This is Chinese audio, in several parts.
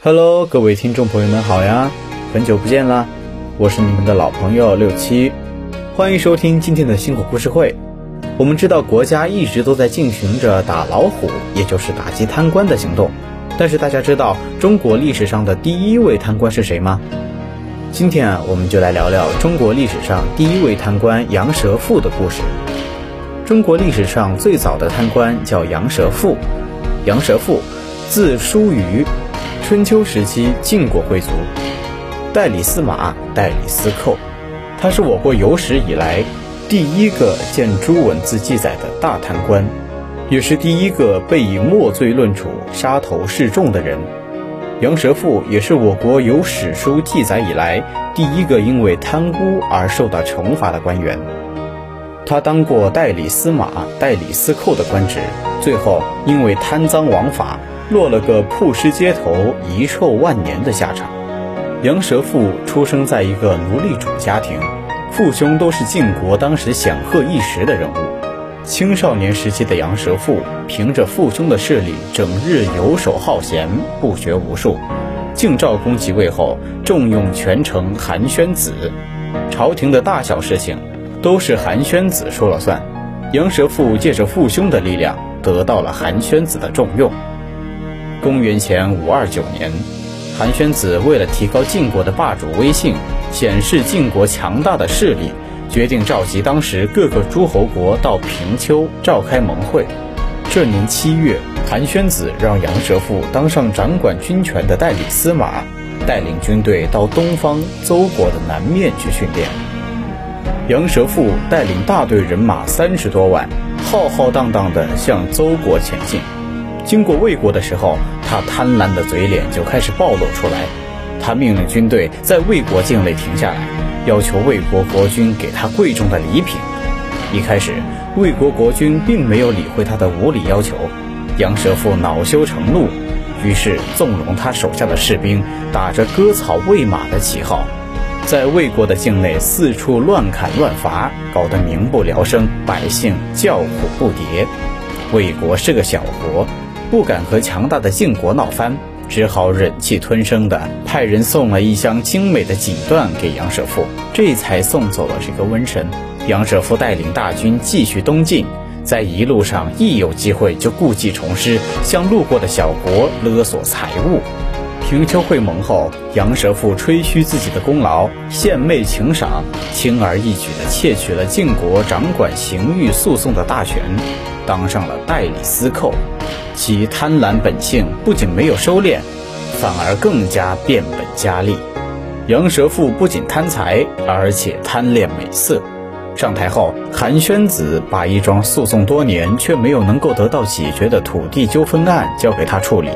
Hello，各位听众朋友们好呀，很久不见啦，我是你们的老朋友六七，欢迎收听今天的星火故事会。我们知道国家一直都在进行着打老虎，也就是打击贪官的行动。但是大家知道中国历史上的第一位贪官是谁吗？今天啊，我们就来聊聊中国历史上第一位贪官杨蛇父的故事。中国历史上最早的贪官叫杨蛇父，杨蛇父字叔虞，春秋时期晋国贵族，代理司马，代理司寇，他是我国有史以来第一个见诸文字记载的大贪官。也是第一个被以墨罪论处、杀头示众的人。杨蛇父也是我国有史书记载以来第一个因为贪污而受到惩罚的官员。他当过代理司马、代理司寇的官职，最后因为贪赃枉法，落了个曝尸街头、遗臭万年的下场。杨蛇父出生在一个奴隶主家庭，父兄都是晋国当时显赫一时的人物。青少年时期的杨蛇父，凭着父兄的势力，整日游手好闲，不学无术。晋昭公即位后，重用权臣韩宣子，朝廷的大小事情都是韩宣子说了算。杨蛇父借着父兄的力量，得到了韩宣子的重用。公元前五二九年，韩宣子为了提高晋国的霸主威信，显示晋国强大的势力。决定召集当时各个诸侯国到平丘召开盟会。这年七月，韩宣子让杨蛇父当上掌管军权的代理司马，带领军队到东方邹国的南面去训练。杨蛇父带领大队人马三十多万，浩浩荡荡地向邹国前进。经过魏国的时候，他贪婪的嘴脸就开始暴露出来。他命令军队在魏国境内停下来。要求魏国国君给他贵重的礼品。一开始，魏国国君并没有理会他的无理要求。杨蛇父恼羞成怒，于是纵容他手下的士兵，打着割草喂马的旗号，在魏国的境内四处乱砍乱伐，搞得民不聊生，百姓叫苦不迭。魏国是个小国，不敢和强大的晋国闹翻。只好忍气吞声的派人送了一箱精美的锦缎给杨舍父，这才送走了这个瘟神。杨舍父带领大军继续东进，在一路上一有机会就故技重施，向路过的小国勒索财物。平丘会盟后，杨蛇父吹嘘自己的功劳，献媚请赏，轻而易举地窃取了晋国掌管刑狱诉讼的大权，当上了代理司寇。其贪婪本性不仅没有收敛，反而更加变本加厉。杨蛇父不仅贪财，而且贪恋美色。上台后，韩宣子把一桩诉讼多年却没有能够得到解决的土地纠纷案交给他处理。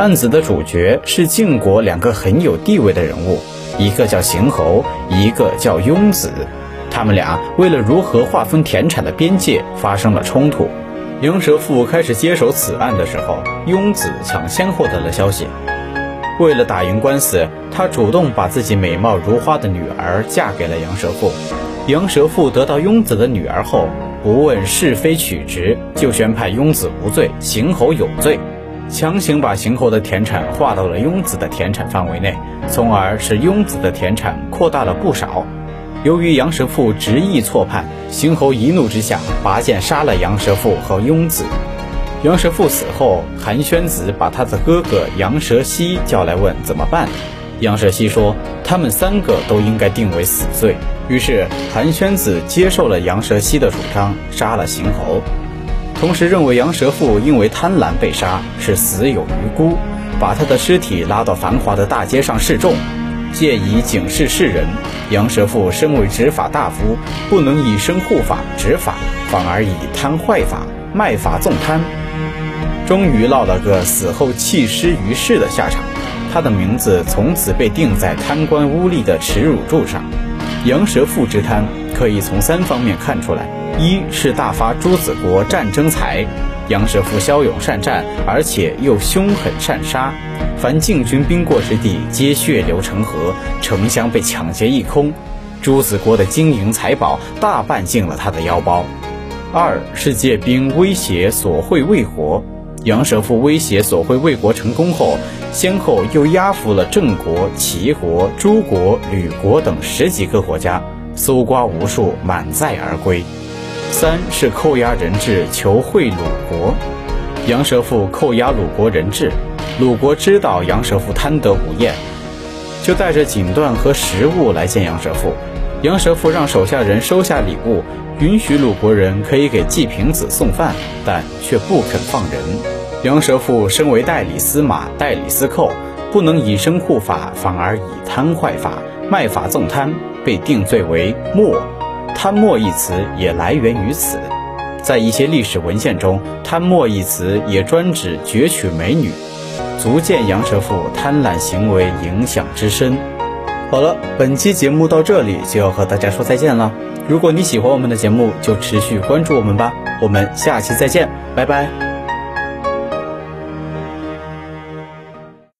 案子的主角是晋国两个很有地位的人物，一个叫邢侯，一个叫雍子。他们俩为了如何划分田产的边界发生了冲突。杨蛇父开始接手此案的时候，雍子抢先获得了消息。为了打赢官司，他主动把自己美貌如花的女儿嫁给了杨蛇父。杨蛇父得到雍子的女儿后，不问是非曲直，就宣判雍子无罪，邢侯有罪，强行把邢侯的田产划到了雍子的田产范围内，从而使雍子的田产扩大了不少。由于杨蛇父执意错判，邢侯一怒之下拔剑杀了杨蛇父和雍子。杨蛇父死后，韩宣子把他的哥哥杨蛇西叫来问怎么办。杨蛇西说他们三个都应该定为死罪。于是韩宣子接受了杨蛇西的主张，杀了邢侯，同时认为杨蛇父因为贪婪被杀，是死有余辜，把他的尸体拉到繁华的大街上示众。借以警示世人，杨蛇父身为执法大夫，不能以身护法执法，反而以贪坏法、卖法纵贪。终于落了个死后弃尸于世的下场。他的名字从此被钉在贪官污吏的耻辱柱上。杨蛇父之贪可以从三方面看出来：一是大发朱子国战争财，杨蛇父骁勇善战，而且又凶狠善杀，凡晋军兵过之地，皆血流成河，城乡被抢劫一空。朱子国的金银财宝大半进了他的腰包。二是借兵威胁索贿魏国，杨蛇父威胁索贿魏国成功后，先后又压服了郑国、齐国、诸国、吕国等十几个国家，搜刮无数，满载而归。三是扣押人质求贿鲁国，杨蛇父扣押鲁国人质，鲁国知道杨蛇父贪得无厌，就带着锦缎和食物来见杨蛇父。杨蛇父让手下人收下礼物，允许鲁国人可以给季平子送饭，但却不肯放人。杨蛇父身为代理司马、代理司寇，不能以身护法，反而以贪坏法，卖法纵贪，被定罪为没。贪墨一词也来源于此。在一些历史文献中，贪墨一词也专指攫取美女，足见杨蛇父贪婪行为影响之深。好了，本期节目到这里就要和大家说再见了。如果你喜欢我们的节目，就持续关注我们吧。我们下期再见，拜拜。